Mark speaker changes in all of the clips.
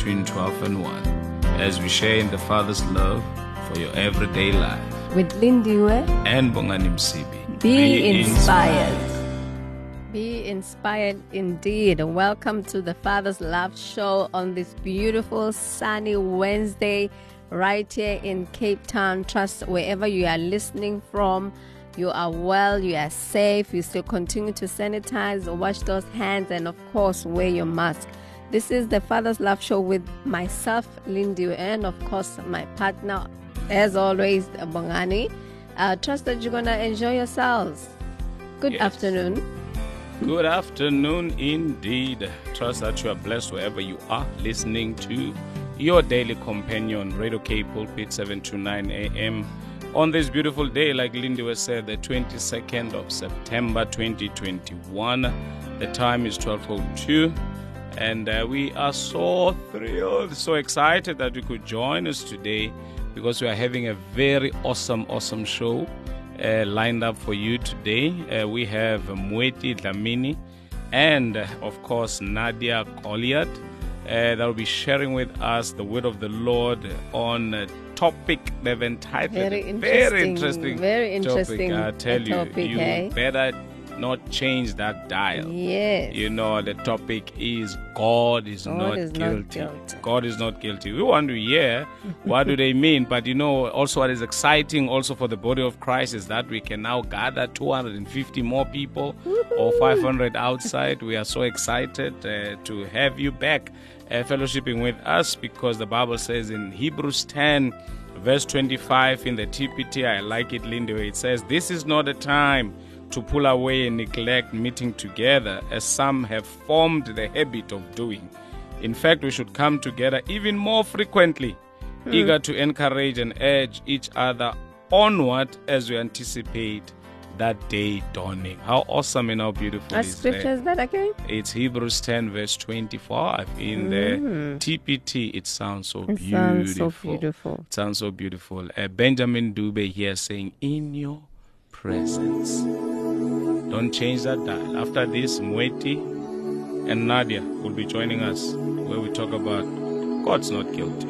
Speaker 1: between 12 and 1 as we share in the Father's love for your everyday life.
Speaker 2: With Lindiwe,
Speaker 1: And Bongani Msibi.
Speaker 2: be, inspired. Be inspired indeed. Welcome to the Father's Love Show on this beautiful sunny Wednesday, right here in Cape Town. Trust wherever you are listening from, you are well, you are safe, you still continue to sanitize, wash those hands, and of course, wear your mask. This is the Father's Love Show with myself, Lindy, and of course, my partner, as always, Bongani. Uh, trust that you're going to enjoy yourselves. Good
Speaker 1: Yes.
Speaker 2: afternoon.
Speaker 1: Good afternoon indeed. Trust that you are blessed wherever you are listening to your daily companion, Radio K Pulpit 7 to 9 a.m. On this beautiful day, like Lindy was said, the 22nd of September 2021. The time is 12.02. And uh, we are so thrilled, so excited that you could join us today because we are having a very awesome, awesome show uh, lined up for you today. Uh, we have Mweti Dlamini and, uh, of course, Nadia Goliath uh, that will be sharing with us the word of the Lord on a topic they've entitled.
Speaker 2: Very
Speaker 1: it. Very
Speaker 2: interesting,
Speaker 1: interesting.
Speaker 2: very interesting
Speaker 1: Topic, I tell you,
Speaker 2: topic,
Speaker 1: you
Speaker 2: eh?
Speaker 1: better not change that dial.
Speaker 2: Yes.
Speaker 1: You know, the topic is God is,
Speaker 2: God
Speaker 1: not,
Speaker 2: is not
Speaker 1: guilty.
Speaker 2: guilty.
Speaker 1: God is not guilty. We want to hear what do they mean, but you know, also what is exciting also for the body of Christ is that we can now gather 250 more people or 500 outside. We are so excited uh, to have you back uh, fellowshipping with us because the Bible says in Hebrews 10 verse 25 in the TPT, I like it, Lindy, where it says, This is not a time to pull away and neglect meeting together, as some have formed the habit of doing. In fact, we should come together even more frequently, eager to encourage and urge each other onward as we anticipate that day dawning. How awesome and how beautiful
Speaker 2: What
Speaker 1: is
Speaker 2: scripture
Speaker 1: that?
Speaker 2: is that again?
Speaker 1: It's Hebrews 10, verse 25. In the TPT, it sounds so
Speaker 2: Mm. It
Speaker 1: beautiful.
Speaker 2: sounds so beautiful.
Speaker 1: It sounds so beautiful. Uh, Benjamin Dube here saying, In your presence. Don't change that dial. After this, Mweti and Nadia will be joining us where we talk about God's not guilty.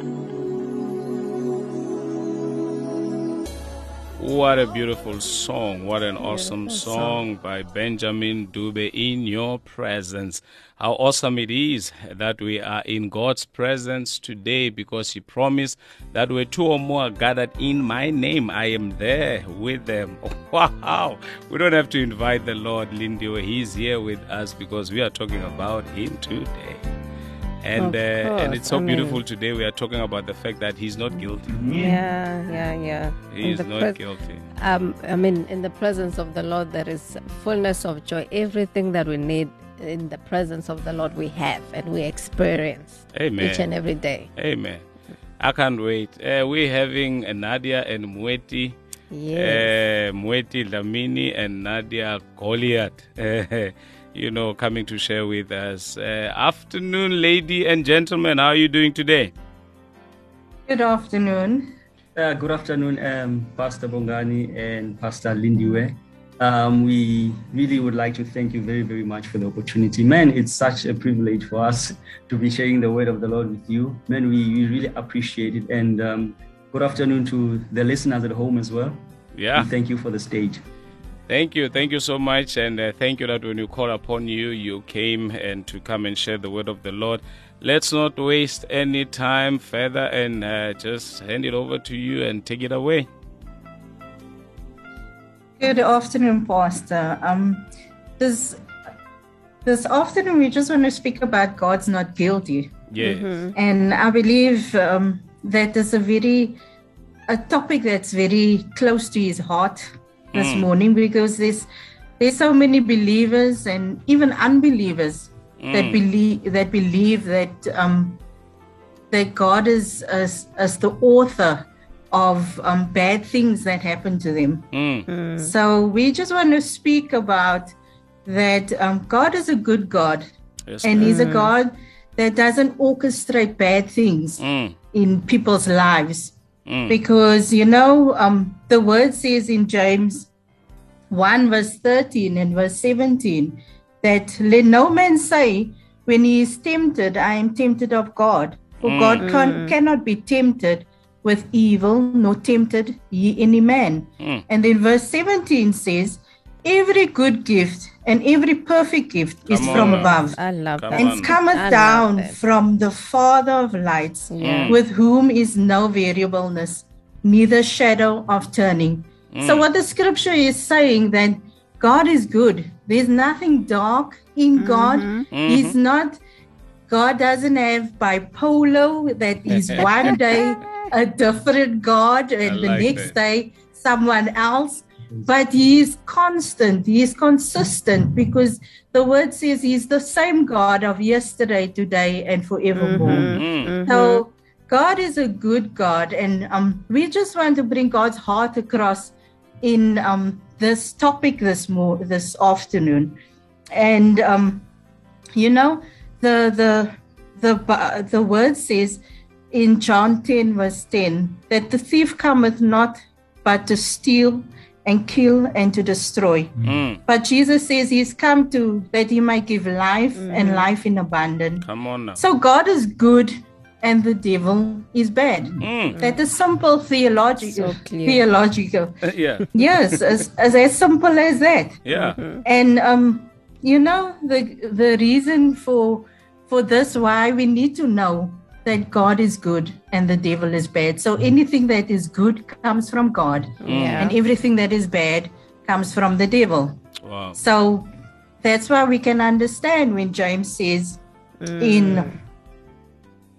Speaker 1: What a beautiful song. What an awesome
Speaker 2: Beautiful
Speaker 1: song by Benjamin Dube in your presence. How awesome it is that we are in God's presence today because He promised that where two or more are gathered in my name, I am there with them. Wow. We don't have to invite the Lord, Lindy. He's here with us because we are talking about Him today. And,
Speaker 2: Of
Speaker 1: uh, and it's so
Speaker 2: I mean-
Speaker 1: beautiful today. We are talking about the fact that He's not guilty.
Speaker 2: Yeah, yeah, yeah.
Speaker 1: He
Speaker 2: In
Speaker 1: is
Speaker 2: the
Speaker 1: not
Speaker 2: pres-
Speaker 1: guilty.
Speaker 2: Um, I mean, in the presence of the Lord, there is fullness of joy. Everything that we need in the presence of the Lord, we have and we experience
Speaker 1: Amen.
Speaker 2: each and every day.
Speaker 1: Amen. I can't wait. Uh, we're having uh, Nadia and Mweti.
Speaker 2: Yes.
Speaker 1: Uh, Mweti Dlamini and Nadia Goliath. You know, coming to share with us. Uh, afternoon, lady and gentlemen. How are you doing today?
Speaker 3: Good afternoon.
Speaker 4: Uh, good afternoon, um, Pastor Bongani and Pastor Lindiwe. Um, we really would like to thank you very, very much for the opportunity. Man, it's such a privilege for us to be sharing the word of the Lord with you. Man, we, we really appreciate it. And um, good afternoon to the listeners at home as well.
Speaker 1: Yeah.
Speaker 4: And thank you for the stage.
Speaker 1: Thank you. Thank you so much. And uh, thank you that when you call upon you, you came and to come and share the word of the Lord. Let's not waste any time further and uh, just hand it over to you and take it away.
Speaker 3: Good afternoon, Pastor. Um, this this afternoon we just want to speak about God's not guilty,
Speaker 1: Yes.
Speaker 3: and I believe um, that is a very a topic that's very close to His heart this morning because there's there's so many believers and even unbelievers that believe that believe that um, that God is as, as the author of um, bad things that happen to them.
Speaker 1: Mm.
Speaker 3: So we just want to speak about that um, God is a good God,
Speaker 1: Yes,
Speaker 3: and
Speaker 1: ma'am.
Speaker 3: He's a God that doesn't orchestrate bad things
Speaker 1: Mm.
Speaker 3: in people's lives.
Speaker 1: Mm.
Speaker 3: Because, you know, um, the word says in James 1, verse 13 and verse 17, that let no man say, when he is tempted, I am tempted of God. For God can, cannot be tempted with evil, nor tempted ye any man.
Speaker 1: Mm.
Speaker 3: And then verse 17 says, Every good gift and every perfect gift is from
Speaker 1: on.
Speaker 3: above
Speaker 2: I love
Speaker 1: Come
Speaker 2: that.
Speaker 1: on.
Speaker 3: and cometh
Speaker 2: I
Speaker 3: down
Speaker 2: that.
Speaker 3: from the Father of lights,
Speaker 2: Yeah.
Speaker 3: with whom is no variableness, neither shadow of turning. Mm. So, what the scripture is saying that God is good. There's nothing dark in God. Mm-hmm. He's mm-hmm. not. God doesn't have bipolar. That is one day a different God, and the next
Speaker 1: that.
Speaker 3: day someone else. But he is constant. He is consistent because the word says he's the same God of yesterday, today, and forevermore.
Speaker 1: Mm.
Speaker 3: So God is a good God, and um, we just want to bring God's heart across in um, this topic this mo- this afternoon, and um, you know the the the the word says in John ten verse ten that the thief cometh not but to steal and kill and to destroy.
Speaker 1: Mm.
Speaker 3: But Jesus says he's come to that he might give life and life in abundance.
Speaker 1: Come on now.
Speaker 3: So God is good and the devil is bad.
Speaker 1: Mm.
Speaker 3: That is simple theological.
Speaker 2: So clear.
Speaker 3: Theological.
Speaker 1: yeah.
Speaker 3: Yes, as, as as simple as that.
Speaker 1: Yeah.
Speaker 3: And um, you know the the reason for for this why we need to know that God is good and the devil is bad. So anything that is good comes from God,
Speaker 2: Yeah.
Speaker 3: and everything that is bad comes from the devil.
Speaker 1: Wow.
Speaker 3: So that's why we can understand when James says in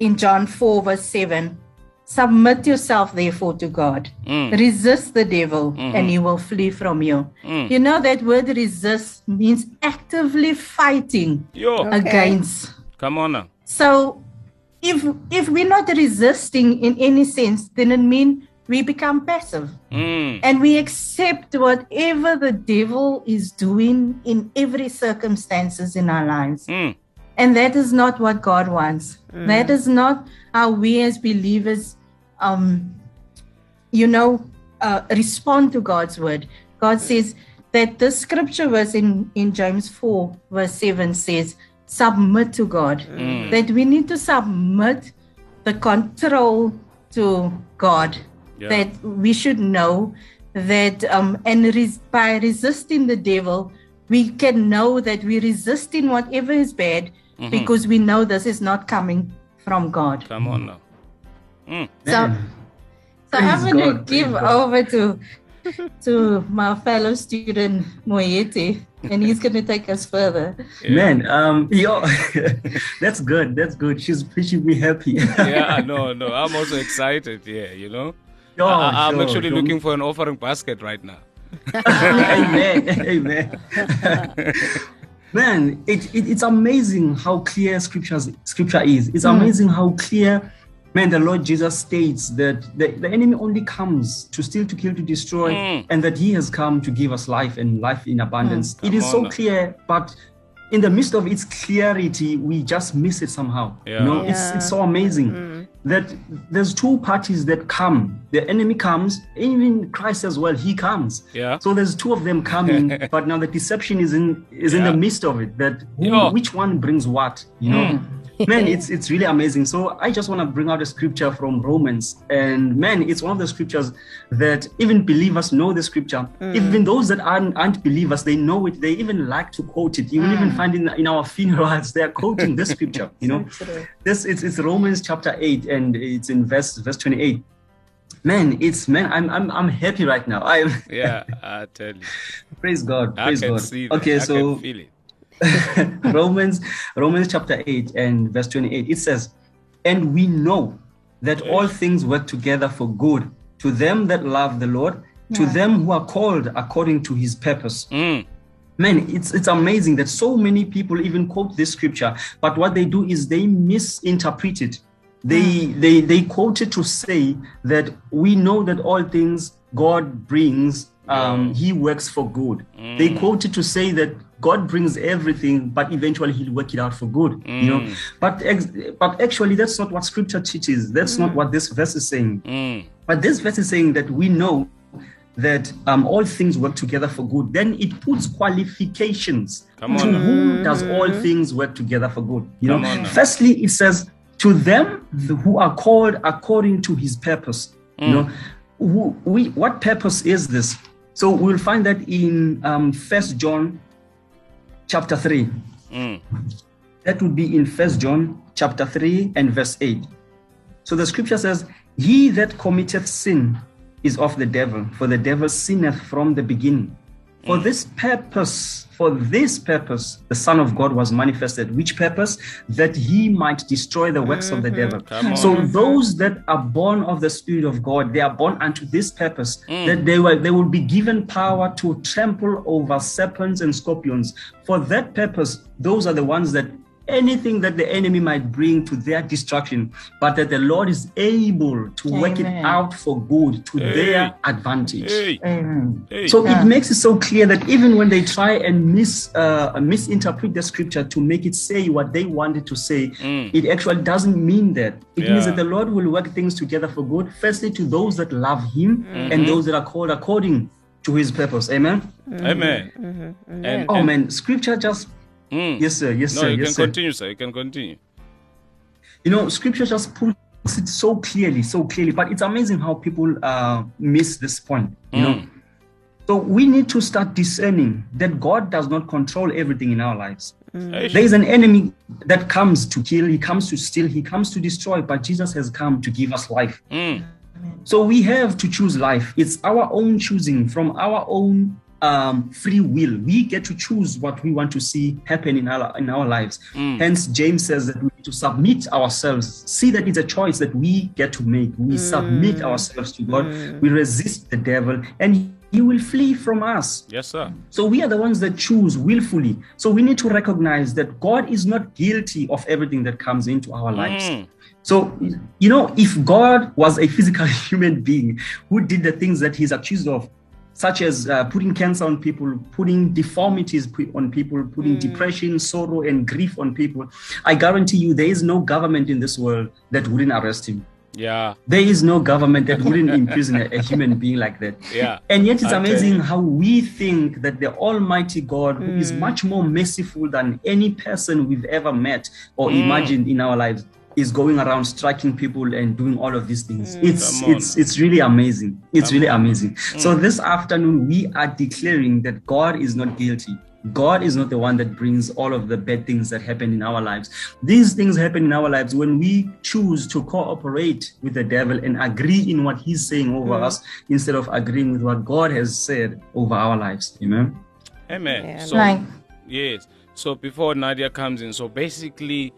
Speaker 3: in John 4 verse 7 submit yourself therefore to God
Speaker 1: Mm.
Speaker 3: resist the devil and he will flee from you
Speaker 1: Mm.
Speaker 3: you know that word resist means actively fighting
Speaker 1: Yo.
Speaker 3: against
Speaker 1: Come on now.
Speaker 3: so if if we're not resisting in any sense then it means we become passive.
Speaker 1: Mm.
Speaker 3: and we accept whatever the devil is doing in every circumstances in our lives.
Speaker 1: Mm.
Speaker 3: and that is not what god wants. That is not how we as believers um you know uh, respond to god's word. God says that the scripture verse in in james 4 verse 7 says submit to god that we need to submit the control to god
Speaker 1: Yeah.
Speaker 3: that we should know that um and res- by resisting the devil we can know that we're resisting whatever is bad because we know this is not coming from god
Speaker 1: Come on now. Mm.
Speaker 3: so
Speaker 4: Man.
Speaker 3: so i'm
Speaker 4: Praise
Speaker 3: going to give
Speaker 4: God.
Speaker 3: over to to my fellow student Mweti and he's going to take us further
Speaker 4: Man, um, yo, that's good. That's good. She's making me happy.
Speaker 1: Yeah, no, no. I'm also excited. Yeah, you know.
Speaker 4: Yo,
Speaker 1: I, am
Speaker 4: sure,
Speaker 1: actually
Speaker 4: sure.
Speaker 1: looking for an offering basket right now.
Speaker 4: Amen. Amen. Man, it, it, it's amazing how clear scriptures scripture is. It's amazing how clear, man, the Lord Jesus states that the, the enemy only comes to steal, to kill, to destroy,
Speaker 1: Mm.
Speaker 4: and that he has come to give us life and life in abundance. It
Speaker 1: Come
Speaker 4: is so clear, but in the midst of its clarity, we just miss it somehow.
Speaker 1: Yeah.
Speaker 4: You know, it's
Speaker 2: Yeah.
Speaker 4: it's so amazing mm-hmm. that there's two parties that come. The enemy comes, even Christ as well, he comes.
Speaker 1: Yeah.
Speaker 4: So there's two of them coming, but now the deception is in is in the midst of it. That who, which one brings what, you know? man, it's it's really amazing. So I just want to bring out a scripture from Romans, and man, it's one of the scriptures that even believers know the scripture. Mm. Even those that aren't, aren't believers, they know it. They even like to quote it. You will even mm. find in in our funerals they are quoting this scripture. You know, this it's it's Romans chapter eight, and it's in verse verse twenty eight. Man, it's man, I'm I'm I'm happy right now. i'm
Speaker 1: Yeah, I tell you.
Speaker 4: praise God,
Speaker 1: I can
Speaker 4: God.
Speaker 1: see that.
Speaker 4: Okay,
Speaker 1: I
Speaker 4: so
Speaker 1: can feel it.
Speaker 4: Romans Romans chapter 8 and verse 28 it says and we know that all things work together for good to them that love the Lord to them who are called according to his purpose.
Speaker 1: Mm.
Speaker 4: man it's it's amazing that so many people even quote this scripture but what they do is they misinterpret it. They they they quoted to say that we know that all things God brings, um, He works for good. They quoted to say that God brings everything, but eventually He'll work it out for good. You know, but ex- but actually that's not what Scripture teaches. That's not what this verse is saying.
Speaker 1: Mm.
Speaker 4: But this verse is saying that we know that um, all things work together for good. Then it puts qualifications
Speaker 1: Come
Speaker 4: to
Speaker 1: on now.
Speaker 4: whom does all things work together for good. You
Speaker 1: Come
Speaker 4: know,
Speaker 1: on
Speaker 4: firstly, it says to them who are called according to His purpose. You
Speaker 1: Mm.
Speaker 4: know, who, we what purpose is this? So we'll find that in um, First John chapter three.
Speaker 1: Mm.
Speaker 4: That would be in First John chapter 3 and verse 8. So the scripture says, He that committeth sin is of the devil, for the devil sinneth from the beginning. For mm. this purpose, for this purpose, the Son of God was manifested. Which purpose? That he might destroy the works of the
Speaker 1: mm-hmm. devil.
Speaker 4: So those that are born of the Spirit of God, they are born unto this purpose, mm. that they will they will be given power to trample over serpents and scorpions. For that purpose, those are the ones that anything that the enemy might bring to their destruction, but that the Lord is able to work it out for good to
Speaker 1: Hey.
Speaker 4: their advantage.
Speaker 1: Hey,
Speaker 3: Amen.
Speaker 1: hey.
Speaker 4: So
Speaker 3: Yeah.
Speaker 4: it makes it so clear that even when they try and mis uh, misinterpret the scripture to make it say what they wanted to say,
Speaker 1: Mm.
Speaker 4: it actually doesn't mean that. It means that the Lord will work things together for good. Firstly, to those that love Him
Speaker 1: Mm-hmm.
Speaker 4: and those that are called according to His purpose. Amen.
Speaker 1: Amen. And,
Speaker 4: Oh
Speaker 1: and-
Speaker 4: man, Scripture just
Speaker 1: mm.
Speaker 4: yes sir, yes
Speaker 1: No,
Speaker 4: sir,
Speaker 1: you
Speaker 4: yes
Speaker 1: can
Speaker 4: sir.
Speaker 1: continue, sir. You can continue.
Speaker 4: You know, Scripture just puts it so clearly, so clearly. But it's amazing how people uh, miss this point. You know.
Speaker 1: Mm.
Speaker 4: So we need to start discerning that God does not control everything in our lives.
Speaker 1: Hey,
Speaker 4: There is an enemy that comes to kill, he comes to steal, he comes to destroy, but Jesus has come to give us life.
Speaker 1: mm.
Speaker 4: So we have to choose life. It's our own choosing from our own um, free will. We get to choose what we want to see happen in our in our lives. Hence, James says that we need to submit ourselves. See that it's a choice that we get to make. We submit ourselves to God. We resist the devil, and he will flee from us.
Speaker 1: Yes, sir.
Speaker 4: So we are the ones that choose willfully. So we need to recognize that God is not guilty of everything that comes into our lives.
Speaker 1: Mm.
Speaker 4: So, you know, if God was a physical human being who did the things that he's accused of, such as uh, putting cancer on people, putting deformities on people, putting depression, sorrow, and grief on people, I guarantee you there is no government in this world that wouldn't arrest him.
Speaker 1: Yeah.
Speaker 4: There is no government that wouldn't imprison a, a human being like that.
Speaker 1: Yeah.
Speaker 4: And yet, it's amazing how we think that the Almighty God,
Speaker 1: Mm.
Speaker 4: is much more merciful than any person we've ever met or
Speaker 1: Mm.
Speaker 4: imagined in our lives, is going around striking people and doing all of these things. It's
Speaker 1: Mm. Come on.
Speaker 4: it's it's really amazing. It's
Speaker 1: Come
Speaker 4: really
Speaker 1: on. Mm.
Speaker 4: amazing. So this afternoon, we are declaring that God is not guilty. God is not the one that brings all of the bad things that happen in our lives. These things happen in our lives when we choose to cooperate with the devil and agree in what he's saying over
Speaker 1: Mm.
Speaker 4: us instead of agreeing with what God has said over our lives. Amen.
Speaker 1: Amen.
Speaker 2: Yeah,
Speaker 1: so,
Speaker 3: Like,
Speaker 1: yes. So before Nadia comes in, so basically,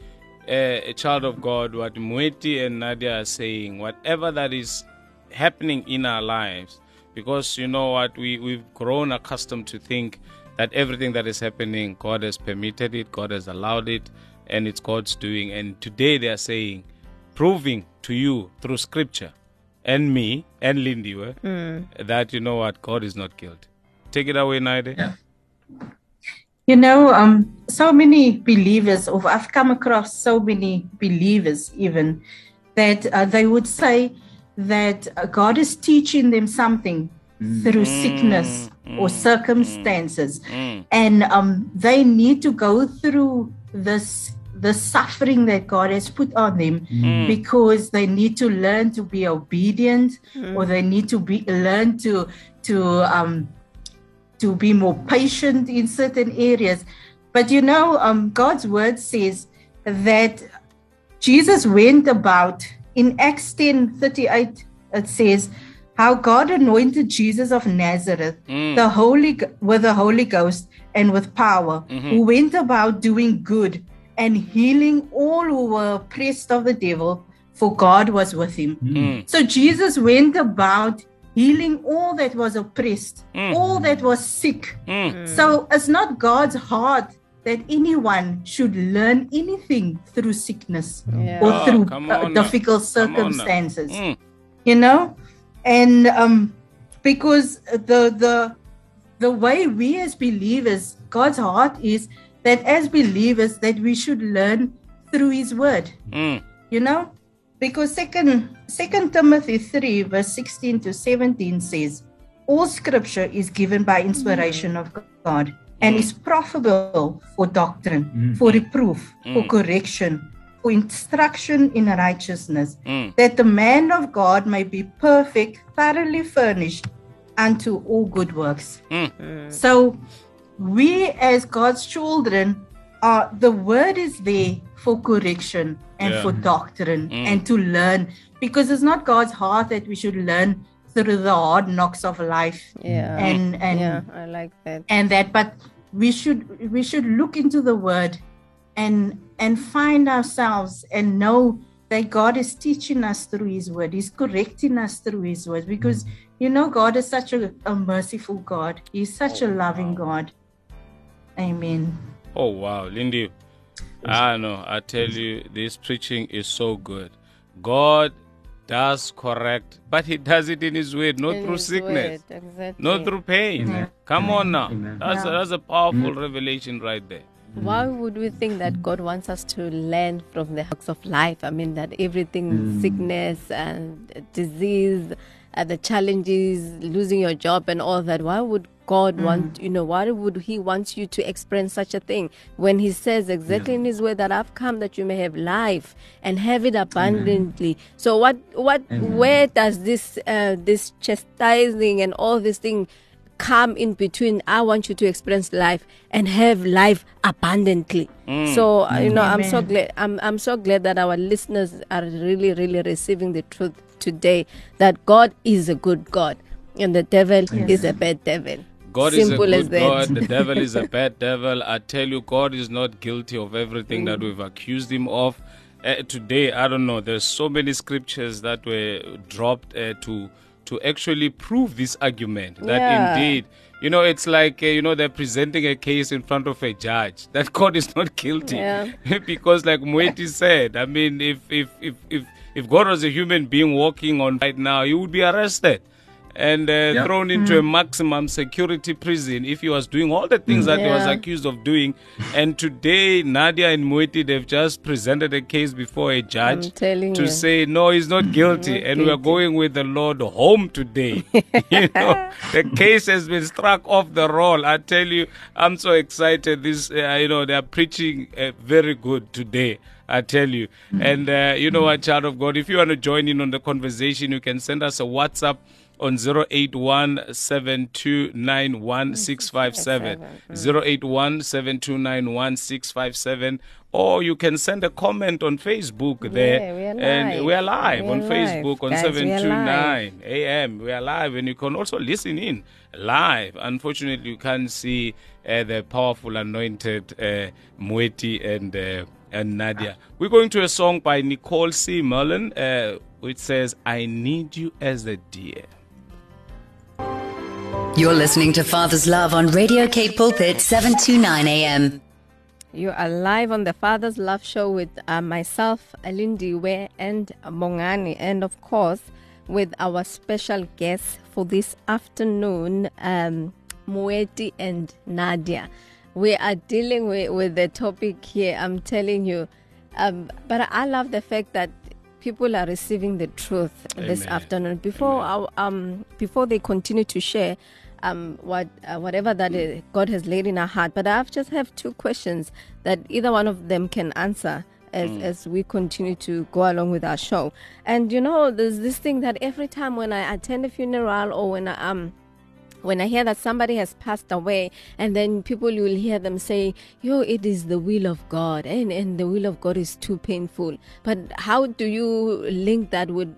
Speaker 1: Eh, a child of God, what Mweti and Nadia are saying, whatever that is happening in our lives, because you know what, we, we've grown accustomed to think that everything that is happening, God has permitted it, God has allowed it, and it's God's doing. And today they are saying, proving to you through scripture and me and Lindy hmm. that you know what, God is not guilty. Take it away, Nadia.
Speaker 4: Yeah.
Speaker 3: You know, um, so many believers, or I've come across so many believers even, that uh, they would say that uh, God is teaching them something through sickness or circumstances, and um, they need to go through this the suffering that God has put on them because they need to learn to be obedient, or they need to be learn to to um, to be more patient in certain areas. But you know, um, God's word says that Jesus went about in Acts 10 38, it says, how God anointed Jesus of Nazareth, the Holy with the Holy Ghost and with power, who went about doing good and healing all who were oppressed of the devil, for God was with him.
Speaker 1: Mm.
Speaker 3: So Jesus went about healing all that was oppressed, all that was sick.
Speaker 1: Mm.
Speaker 3: So it's not God's heart that anyone should learn anything through sickness
Speaker 2: Yeah.
Speaker 3: or
Speaker 1: Oh,
Speaker 3: through uh, difficult
Speaker 1: now.
Speaker 3: circumstances
Speaker 1: Mm.
Speaker 3: you know and um because the the the way we as believers god's heart is that as believers that we should learn through his word
Speaker 1: Mm.
Speaker 3: you know because second second timothy 3 verse 16 to 17 says all scripture is given by inspiration of god and is profitable for doctrine
Speaker 4: Mm.
Speaker 3: for reproof for
Speaker 1: Mm.
Speaker 3: correction for instruction in righteousness
Speaker 1: Mm.
Speaker 3: that the man of god may be perfect thoroughly furnished unto all good works
Speaker 1: Mm.
Speaker 3: so we as God's children are the word is there for correction and
Speaker 1: Yeah.
Speaker 3: for doctrine
Speaker 1: Mm.
Speaker 3: and to learn because it's not God's heart that we should learn through the hard knocks of life
Speaker 2: Yeah.
Speaker 3: and and
Speaker 2: yeah, I like that.
Speaker 3: and that but we should we should look into the word and and find ourselves and know that God is teaching us through his word he's correcting us through his word because you know God is such a, a merciful God he's such a loving God amen
Speaker 1: Oh wow, Lindy. I know. I tell you, this preaching is so good. God does correct, but He does it in His word, not
Speaker 2: In
Speaker 1: through sickness,
Speaker 2: word, exactly.
Speaker 1: not through pain.
Speaker 3: Yeah.
Speaker 1: Come on now.
Speaker 4: Amen.
Speaker 1: That's a, that's a powerful revelation right there.
Speaker 2: Why would we think that God wants us to learn from the hacks of life? I mean, that everything, sickness and disease, uh, the challenges, losing your job, and all that. Why would God want, you know, why would He want you to experience such a thing? When He says exactly in His word that I've come that you may have life and have it abundantly? So, what, what,
Speaker 4: Amen.
Speaker 2: where does this, uh, this chastising and all this thing? come in between? I want you to experience life and have life abundantly. So uh, you know i'm so glad I'm, I'm so glad that our listeners are really really receiving the truth today that god is a good god and the devil is a bad devil
Speaker 1: God
Speaker 2: Simple
Speaker 1: is a good. God. The devil is a bad devil. I tell you, God is not guilty of everything that we've accused him of. Uh, today, I don't know. There's so many scriptures that were dropped uh, to to actually prove this argument that
Speaker 2: Yeah.
Speaker 1: indeed, you know, it's like uh, you know they're presenting a case in front of a judge that God is not guilty
Speaker 2: Yeah.
Speaker 1: because, like Mweti said, I mean, if if if if if God was a human being walking on right now, he would be arrested and uh,
Speaker 4: Yeah.
Speaker 1: thrown into a maximum security prison if he was doing all the things that he was accused of doing. And today, Nadia and Mweti, they've just presented a case before a judge to
Speaker 2: you.
Speaker 1: say, no, he's not guilty. and we're going with the Lord home today. you know, the case has been struck off the roll. I tell you, I'm so excited. This, uh, you know, they're preaching uh, very good today. I tell you. And uh, you know what, child of God, if you want to join in on the conversation, you can send us a WhatsApp on 081 081 or you can send a comment on Facebook there.
Speaker 2: Yeah, we
Speaker 1: and we are live
Speaker 2: We
Speaker 1: on
Speaker 2: are
Speaker 1: Facebook on
Speaker 2: Guys, we
Speaker 1: 729 AM. We are live and you can also listen in live. Unfortunately, you can't see uh, the powerful anointed uh, Mweti and uh, and Nadia. We're going to a song by Nicole C. Mullen, uh, which says, I need you as a deer.
Speaker 5: You're listening to Father's Love on Radio Cape Pulpit 729 AM.
Speaker 2: You are live on the Father's Love Show with uh, myself, Alindiwe, and Bongani, and of course with our special guests for this afternoon, um, Mweti and Nadia. We are dealing with, with the topic here. I'm telling you, um, but I love the fact that people are receiving the truth this afternoon. Before our, um, before they continue to share, um, what uh, whatever that uh, God has laid in our heart. But I just have two questions that either one of them can answer as as we continue to go along with our show. And you know, there's this thing that every time when I attend a funeral or when I um when I hear that somebody has passed away, and then people you will hear them say, "Yo, it is the will of God," and and the will of God is too painful. But how do you link that with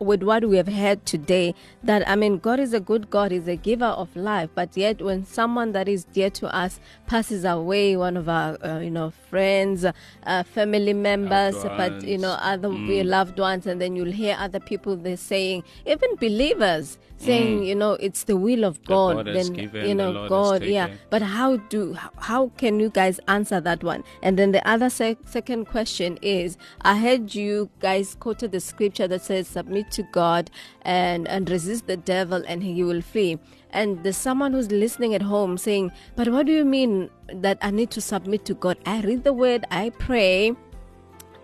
Speaker 2: with what we have heard today that I mean God is a good God, He's a giver of life, but yet when someone that is dear to us passes away, one of our uh, you know friends, uh, family members, but you know other
Speaker 1: Mm.
Speaker 2: loved ones, and then you'll hear other people they're saying, even believers saying, you know, it's the will of God.
Speaker 1: God
Speaker 2: then
Speaker 1: given,
Speaker 2: you know
Speaker 1: has
Speaker 2: God, yeah. But how do how, how can you guys answer that one? And then the other sec- second question is, I heard you guys quoted the scripture that says, "Submit to God and and resist the devil, and he will flee." And there's someone who's listening at home saying, "But what do you mean that I need to submit to God? I read the word, I pray."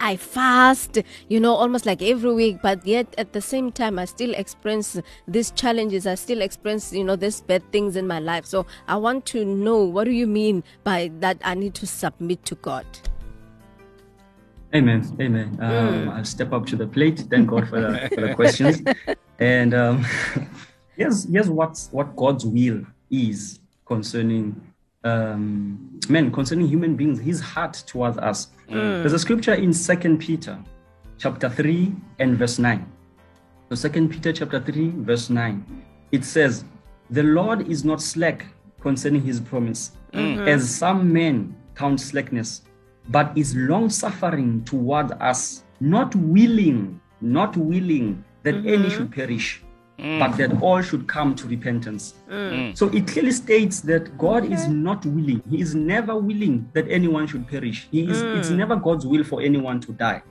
Speaker 2: I fast, you know, almost like every week, but yet at the same time, I still experience these challenges. I still experience, you know, these bad things in my life. So I want to know what do you mean by that I need to submit to God?
Speaker 4: Amen. Amen. Um, I'll step up to the plate. Thank God for the, for the questions. And um, here's, here's what's, what God's will is concerning um, men, concerning human beings, his heart towards us. Mm. There's a scripture in Second Peter chapter 3 and verse 9. So Second Peter chapter 3, verse 9. It says, The Lord is not slack concerning his promise, mm-hmm. as some men count slackness, but is long suffering toward us, not willing, not willing that any mm-hmm. should perish, Mm. but that all should come to repentance. Mm. Mm. So it clearly states that God is not willing. He is never willing that anyone should perish. He is it's never God's will for anyone to die.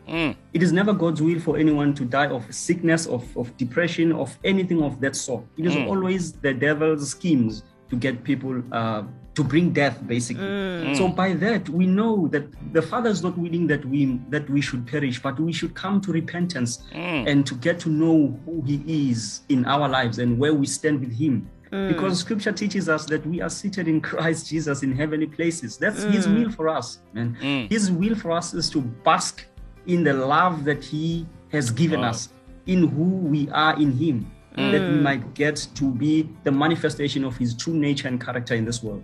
Speaker 4: It is never God's will for anyone to die of sickness, of, of depression, of anything of that sort. It is always the devil's schemes to get people uh, to bring death, basically. Mm. So by that we know that the Father is not willing that we that we should perish, but we should come to repentance mm. and to get to know who He is in our lives and where we stand with Him. Mm. Because Scripture teaches us that we are seated in Christ Jesus in heavenly places. That's His will for us, man. His will for us is to bask in the love that He has given
Speaker 1: Wow.
Speaker 4: us, in who we are in Him, that we might get to be the manifestation of His true nature and character in this world.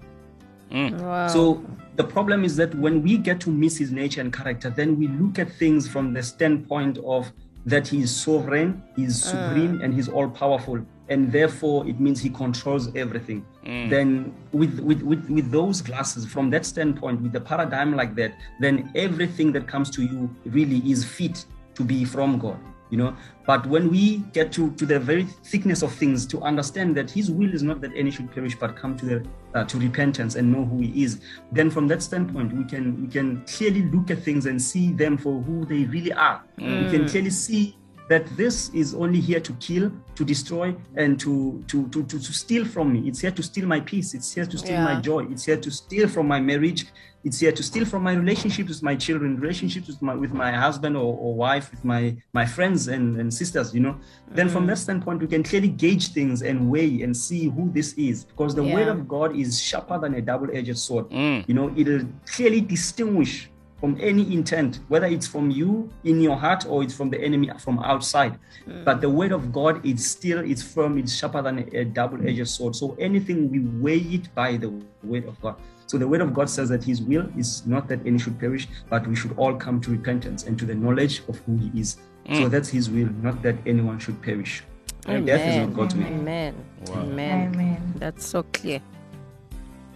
Speaker 4: Mm.
Speaker 2: Wow.
Speaker 4: So the problem is that when we get to miss his nature and character, then we look at things from the standpoint of that he is sovereign, he is mm. supreme, and he's all powerful. And therefore, it means he controls everything. Then, with, with, with, with those glasses, from that standpoint, with the paradigm like that, then everything that comes to you really is fit to be from God you know but when we get to to the very thickness of things to understand that his will is not that any should perish but come to the uh, to repentance and know who he is then from that standpoint we can we can clearly look at things and see them for who they really are. We can clearly see that this is only here to kill to destroy and to to to to, to steal from me. It's here to steal my peace. It's here to steal my joy. It's here to steal from my marriage. It's here to steal from my relationships with my children relationships with my with my husband or, or wife with my my friends and, and sisters you know? Then from that standpoint we can clearly gauge things and weigh and see who this is because the word of god is sharper than a double-edged sword.
Speaker 1: Mm.
Speaker 4: you know it'll clearly distinguish from any intent whether it's from you in your heart or it's from the enemy from outside mm. but the word of god is still it's firm it's sharper than a, a double-edged sword so anything we weigh it by the word of god so the word of god says that his will is not that any should perish but we should all come to repentance and to the knowledge of who he is so mm. that's his will not that anyone should perish and death is not god's will
Speaker 2: Amen.
Speaker 1: Wow.
Speaker 2: Amen.
Speaker 3: Amen.
Speaker 2: That's so clear.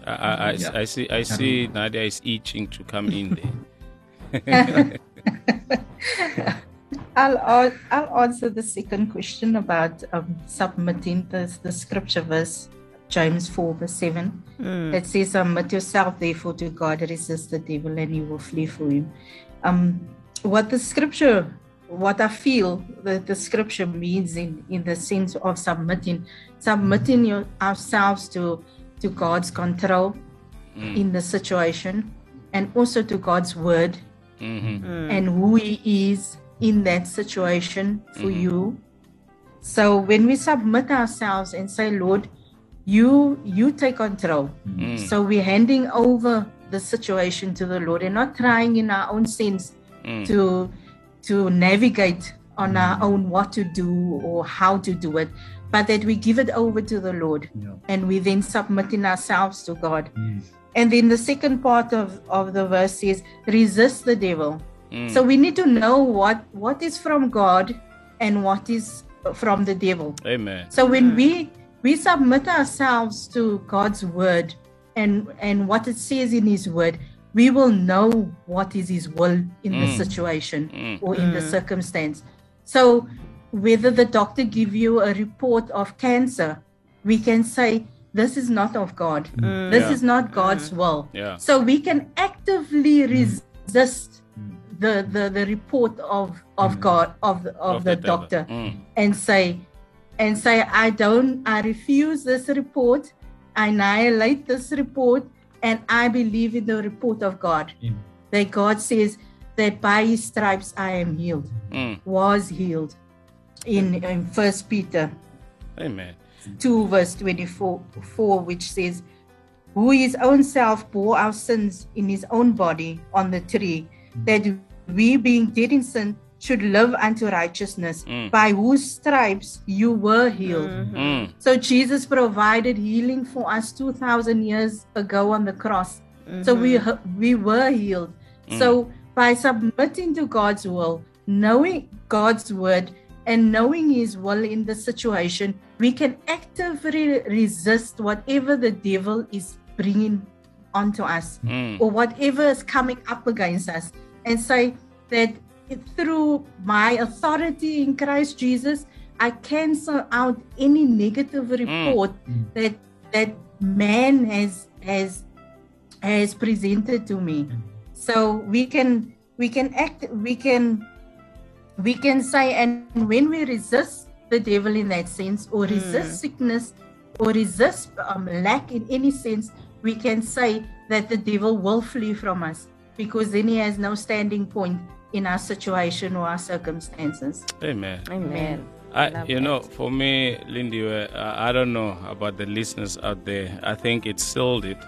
Speaker 1: I, I, I,
Speaker 4: Yeah.
Speaker 1: I see. I see. Nadia is itching to come in there.
Speaker 3: I'll I'll answer the second question about um, submitting the, the scripture verse, James 4, verse 7. That says, Submit yourself therefore to God, resist the devil, and he will flee from you. Um, what the scripture, what I feel that the scripture means in, in the sense of submitting, submitting your, ourselves to, to God's control in the situation and also to God's word
Speaker 1: hmm
Speaker 3: and who he is in that situation for mm-hmm. you. So when we submit ourselves and say lord you you take control. Mm. So we're handing over the situation to the lord and not trying in our own sense mm. to to navigate on our mm. own what to do or how to do it but that we give it over to the lord
Speaker 4: Yeah.
Speaker 3: and we then submitting ourselves to god and then the second part of, of the verse says, resist the devil. Hmm. So we need to know what, what is from God and what is from the devil.
Speaker 1: Amen.
Speaker 3: So when hmm. we we submit ourselves to God's word and and what it says in His word, we will know what is His will in the hmm. situation or in the circumstance. So whether the doctor give you a report of cancer, we can say this is not of God. Mm. This
Speaker 1: Yeah.
Speaker 3: is not mm-hmm. God's will.
Speaker 1: Yeah.
Speaker 3: So we can actively mm. resist mm. the, the the report of of God of the, of,
Speaker 1: Of
Speaker 3: the,
Speaker 1: the
Speaker 3: doctor
Speaker 1: Mm.
Speaker 3: and say and say I don't I refuse this report I annihilate this report and I believe in the report of God
Speaker 6: Amen.
Speaker 3: that God says that by his stripes I am healed
Speaker 1: Mm.
Speaker 3: was healed in in first Peter
Speaker 1: Amen.
Speaker 3: 2 verse 24 4 which says who his own self bore our sins in his own body on the tree that we being dead in sin should live unto righteousness
Speaker 1: Mm.
Speaker 3: by whose stripes you were healed.
Speaker 1: Mm.
Speaker 3: so jesus provided healing for us 2000 years ago on the cross. So we we were healed. So by submitting to god's will knowing god's word and knowing his will in the situation we can actively resist whatever the devil is bringing onto us
Speaker 1: Mm.
Speaker 3: or whatever is coming up against us. And say that through my authority in Christ Jesus I cancel out any negative report that that man has has has presented to me. So we can we can act we can we can say and when we resist the devil in that sense or resist sickness or resist um, lack in any sense we can say that the devil will flee from us because then he has no standing point in our situation or our circumstances
Speaker 1: Amen.
Speaker 2: Amen.
Speaker 1: I,
Speaker 2: Love
Speaker 1: you know, for me, Lindy, uh, I don't know about the listeners out there. I think it sealed it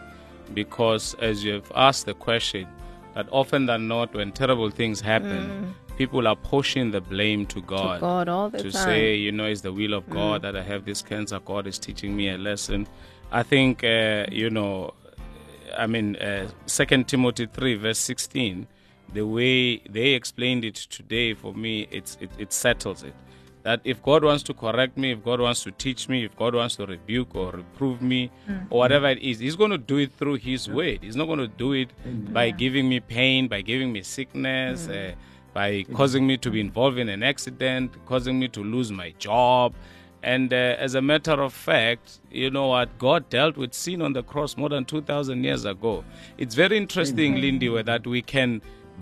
Speaker 1: because, as you have asked the question, that often than not, when terrible things happen, people are pushing the blame to God.
Speaker 2: Mm. God all the
Speaker 1: to
Speaker 2: time. Mm.
Speaker 1: say, you know, it's the will of God that I have this cancer. God is teaching me a lesson. I think, uh, you know, I mean, uh, Second Timothy three verse sixteen, the way they explained it today for me, it's it, it settles it. That if God wants to correct me, if God wants to teach me, if God wants to rebuke or reprove me, or whatever it is, He's going to do it through His word. He's not going to do it by giving me pain, by giving me sickness, uh, by causing me to be involved in an accident, causing me to lose my job. And uh, as a matter of fact, you know what? God dealt with sin on the cross more than 2,000 years ago. It's very interesting, Lindy, where that we can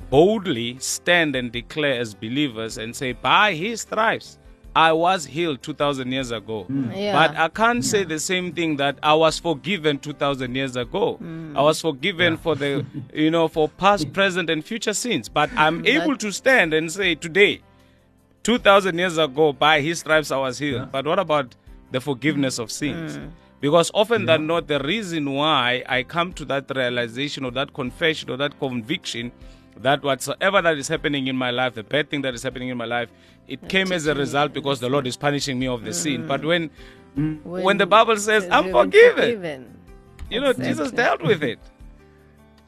Speaker 1: boldly stand and declare as believers and say, by his stripes, I was healed 2,000 years ago. Hmm.
Speaker 2: Yeah.
Speaker 1: But I can't say the same thing that I was forgiven 2,000 years ago. Hmm. I was forgiven for the, you know, for past, present, and future sins. But I'm able to stand and say today, 2,000 years ago, by his stripes I was healed. But what about the forgiveness of sins? Hmm. Because often than not, the reason why I come to that realization or that confession or that conviction that whatsoever that is happening in my life, the bad thing that is happening in my life, it came as a result because the Lord is punishing me of the sin. But when when, the Bible says, I'm forgiven,
Speaker 2: forgiven.
Speaker 1: you know, Jesus dealt with it.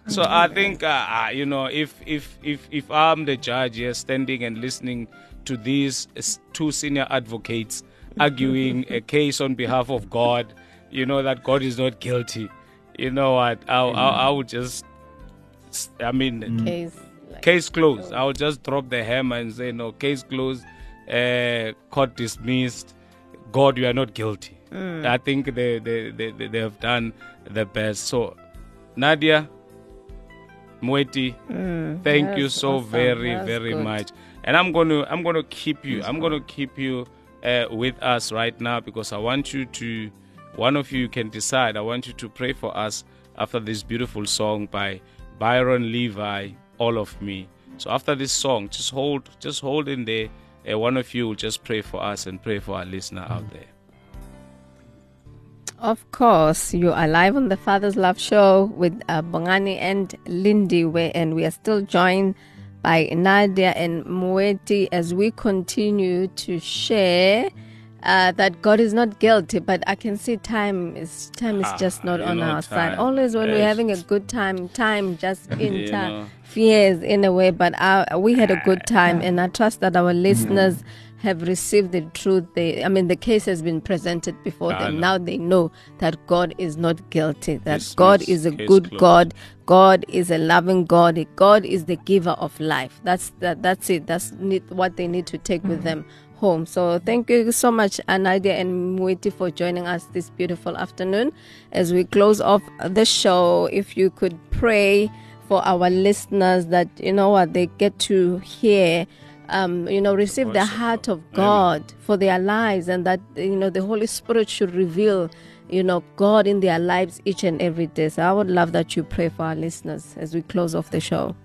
Speaker 1: So I think, uh, uh, you know, if if if if I'm the judge here, standing and listening to these two senior advocates arguing a case on behalf of God, you know that God is not guilty. You know what? I I, I would just, I mean,
Speaker 2: Case like,
Speaker 1: case closed. I'll just drop the hammer and say, no, case closed, uh, court dismissed. God, you are not guilty. I think they, they, they, they they have done the best. So, Nadia, Mweti, thank you so
Speaker 2: awesome.
Speaker 1: very,
Speaker 2: That's
Speaker 1: very
Speaker 2: good.
Speaker 1: much. And I'm gonna I'm gonna keep you. I'm gonna keep you uh, with us right now because I want you to. One of you can decide. I want you to pray for us after this beautiful song by Byron Levi, "All of Me." So after this song, just hold, just hold in there. Uh, one of you will just pray for us and pray for our listener out there.
Speaker 2: Of course, you are live on the Father's Love Show with uh, Bongani and Lindy, where, and we are still joined by Nadia and Mweti as we continue to share uh, that God is not guilty. But I can see time is time is
Speaker 1: Ah,
Speaker 2: just not
Speaker 1: you
Speaker 2: on our side. Always when we're having a good time, time just interferes in a way. But uh, we had a good time, and I trust that our listeners have received the truth. They, I mean, the case has been presented before
Speaker 1: I
Speaker 2: them. Now they know that God is not guilty. That. God is a good
Speaker 1: closed.
Speaker 2: God. God is a loving God. God is the giver of life. That's that. That's it. That's need, what they need to take with them home. So thank you so much, Anadia and Mweti, for joining us this beautiful afternoon. As we close off the show, if you could pray for our listeners that you know what they get to hear. Um, you know, receive the heart of God for their lives, and that you know the Holy Spirit should reveal, you know, God in their lives each and every day. So I would love that you pray for our listeners as we close off the show.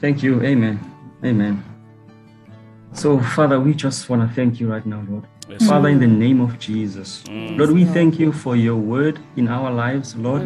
Speaker 4: Thank you. Amen. Amen. So, Father, we just want to thank you right now, Lord.
Speaker 1: Yes,
Speaker 4: Father, in the name of Jesus,
Speaker 1: Mm.
Speaker 4: Lord, we thank you for your word in our lives, Lord.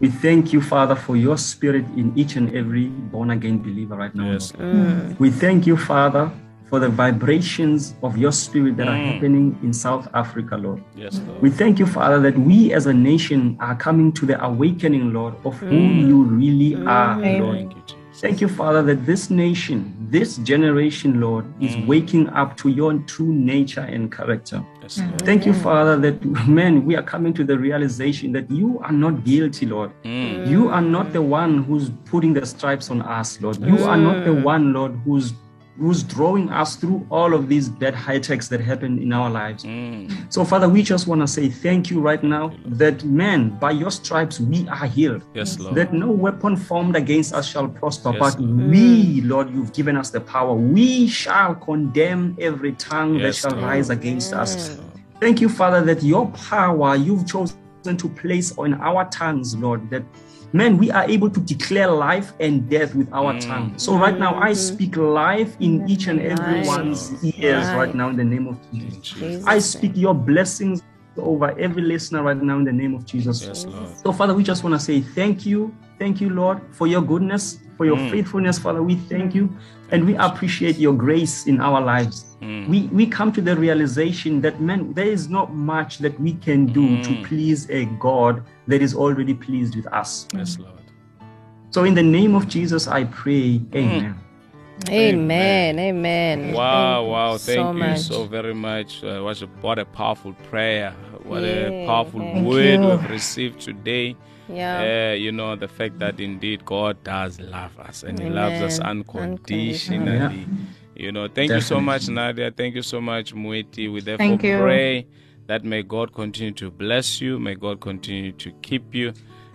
Speaker 4: We thank you, Father, for your spirit in each and every born again believer right now.
Speaker 1: Yes,
Speaker 4: Lord. We thank you, Father, for the vibrations of your spirit that are
Speaker 1: Mm.
Speaker 4: happening in South Africa, Lord.
Speaker 1: yes, Lord.
Speaker 4: We thank you, Father, that we as a nation are coming to the awakening, Lord, of who you really are, Lord.
Speaker 1: Thank you, Jesus.
Speaker 4: Thank you, Father, that this nation, this generation, Lord, is mm. waking up to your true nature and character.
Speaker 1: Yes,
Speaker 4: Thank you, mm. Father, that, man, we are coming to the realization that you are not guilty, Lord.
Speaker 1: Mm.
Speaker 4: You are not the one who's putting the stripes on us, Lord. You are not the mm. one, Lord, who's who's drawing us through all of these bad high techs that happen in our lives.
Speaker 1: Mm.
Speaker 4: So, Father, we just want to say thank you right now that, man, by your stripes we are healed
Speaker 1: Yes, Lord.
Speaker 4: that no weapon formed against us shall prosper.
Speaker 1: Yes,
Speaker 4: but
Speaker 1: Lord.
Speaker 4: we, Lord, you've given us the power. We shall condemn every tongue
Speaker 1: Yes,
Speaker 4: that shall
Speaker 1: Lord.
Speaker 4: rise against us. Thank you, Father, that your power you've chosen to place on our tongues, Lord, that man, we are able to declare life and death with our
Speaker 1: Mm.
Speaker 4: tongue. So right now, I speak life in each and
Speaker 2: Life.
Speaker 4: everyone's ears right now in the name of Jesus.
Speaker 2: Jesus'
Speaker 4: I speak your blessings over every listener right now in the name of Jesus.
Speaker 1: Yes, Lord.
Speaker 4: So, Father, we just want to say thank you. Thank you, Lord, for your goodness, for your
Speaker 1: Mm.
Speaker 4: faithfulness, Father. We thank you and we appreciate your grace in our lives.
Speaker 1: Mm.
Speaker 4: We, we come to the realization that, man, there is not much that we can do to
Speaker 1: Mm.
Speaker 4: please a God that is already pleased with us.
Speaker 1: Yes, Lord.
Speaker 4: So, in the name of Jesus, I pray,
Speaker 1: Mm.
Speaker 4: Amen.
Speaker 2: Amen. Amen.
Speaker 1: Wow,
Speaker 2: Thank
Speaker 1: wow. Thank
Speaker 2: so
Speaker 1: you
Speaker 2: much.
Speaker 1: so very much. Uh, what, a, what a powerful prayer. What a powerful word
Speaker 3: you.
Speaker 1: we've received today.
Speaker 2: Yeah.
Speaker 1: Uh, you know, the fact that indeed God does love us and He loves us
Speaker 2: Amen.
Speaker 1: unconditionally. You know, thank you so much, Nadia. Thank you so much, Mweti. We therefore
Speaker 3: Thank you.
Speaker 1: pray that may God continue to bless you, may God continue to keep you.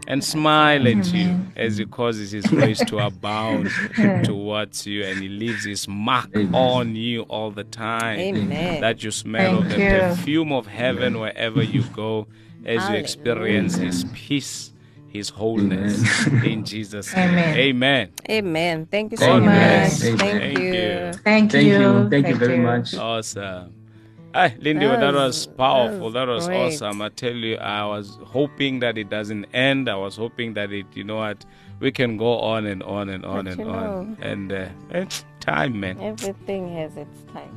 Speaker 1: And smile at you as He causes His grace to abound towards you, and He leaves His mark on you all the time
Speaker 2: Amen.
Speaker 1: that you smell
Speaker 3: Thank
Speaker 1: the
Speaker 3: you.
Speaker 1: perfume of heaven wherever you go as you experience his peace his wholeness in jesus name
Speaker 3: Amen.
Speaker 1: amen
Speaker 2: Amen. Thank you
Speaker 4: God
Speaker 2: so much. Thank,
Speaker 4: Amen.
Speaker 1: Thank
Speaker 2: you.
Speaker 1: you.
Speaker 3: Thank,
Speaker 4: Thank
Speaker 3: you.
Speaker 4: you. Thank you very much.
Speaker 1: awesome Hey, Lindy,
Speaker 2: That
Speaker 1: that,
Speaker 2: was-
Speaker 1: was powerful.
Speaker 2: that
Speaker 1: That
Speaker 2: was
Speaker 1: was, awesome. I tell you, I was hoping that it doesn't end. I was hoping that it, you know what, we can go on and on and on
Speaker 2: But
Speaker 1: and
Speaker 2: you
Speaker 1: on. And uh, it's time, man.
Speaker 2: Everything has its time.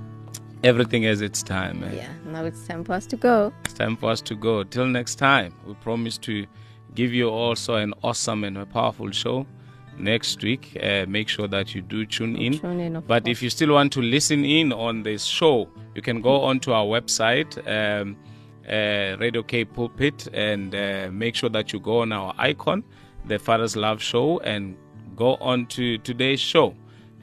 Speaker 1: Everything has its time, man.
Speaker 2: Yeah. Now it's time for us to go.
Speaker 1: It's time for us to go. Till next time, we promise to give you also an awesome and a powerful show next week. Uh, make sure that you do tune in.
Speaker 2: Tune in,
Speaker 1: but
Speaker 2: course.
Speaker 1: if you still want to listen in on this show, you can go onto our website, um, uh, Radio K Pulpit, and uh, make sure that you go on our icon, the Father's Love Show, and go on to today's show.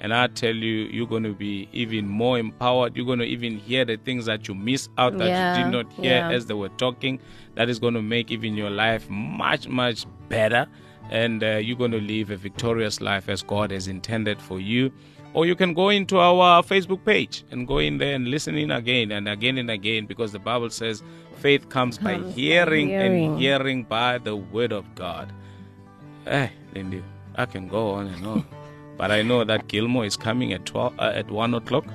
Speaker 1: And I tell you, you're going to be even more empowered. You're going to even hear the things that you miss out that
Speaker 2: Yeah,
Speaker 1: you did not hear
Speaker 2: yeah.
Speaker 1: as they were talking. That is going to make even your life much, much better. And uh, you're going to live a victorious life as God has intended for you. Or you can go into our Facebook page and go in there and listen in again and again and again because the Bible says faith comes, by hearing,
Speaker 2: hearing.
Speaker 1: and hearing by the word of God. Hey, Lindy, I can go on and on. but I know that Gilmore is coming at 12, uh, at 1 o'clock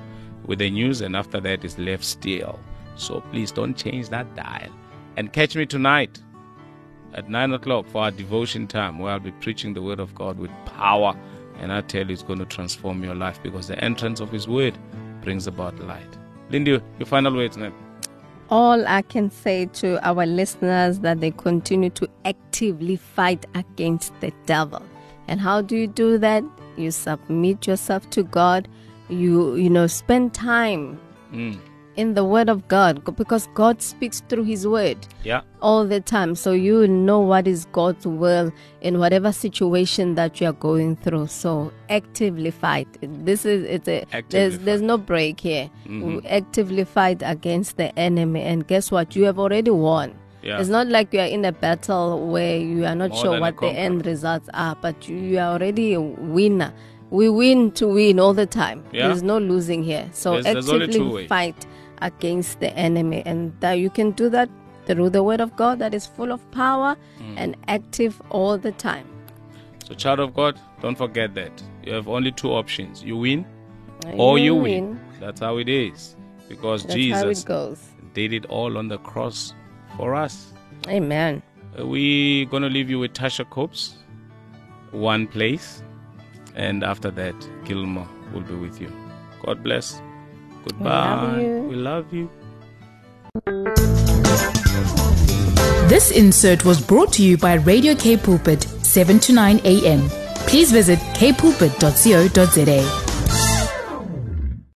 Speaker 1: with the news, and after that is left still. So please don't change that dial. And catch me tonight at 9 o'clock for our devotion time where I'll be preaching the word of God with power. And I tell you, it's going to transform your life because the entrance of His word brings about light. Lindy, your final words, man.
Speaker 2: All I can say to our listeners that they continue to actively fight against the devil. And how do you do that? You submit yourself to God. you you know spend time
Speaker 1: Mm.
Speaker 2: in the word of god because god speaks through his word
Speaker 1: Yeah.
Speaker 2: all the time so you know what is god's will in whatever situation that you are going through so actively fight this is it's a
Speaker 1: Actively
Speaker 2: there's there's no break here
Speaker 1: Mhm.
Speaker 2: We actively fight against the enemy and guess what you have already won
Speaker 1: Yeah.
Speaker 2: it's not like you are in a battle where you are not
Speaker 1: More
Speaker 2: sure what the end results are but you, are already a winner. We win to win all the time.
Speaker 1: Yeah.
Speaker 2: there's no losing here. So
Speaker 1: There's- there's
Speaker 2: actively
Speaker 1: ways.
Speaker 2: fight against the enemy and that you can do that through the word of god that is full of power
Speaker 1: Mm.
Speaker 2: and active all the time.
Speaker 1: So, child of God, don't forget that. You have only two options: you win, or you win. That's how it is, because
Speaker 2: that's
Speaker 1: Jesus did it all on the cross for us.
Speaker 2: amen
Speaker 1: Uh, We're gonna leave you with Tasha Cobbs, one place, and after that, Gilmore will be with you. God bless. Goodbye.
Speaker 2: you.
Speaker 1: We love you.
Speaker 7: This insert was brought to you by Radio K Pulpit, 7 to 9 a.m. Please visit kpulpit.co.za.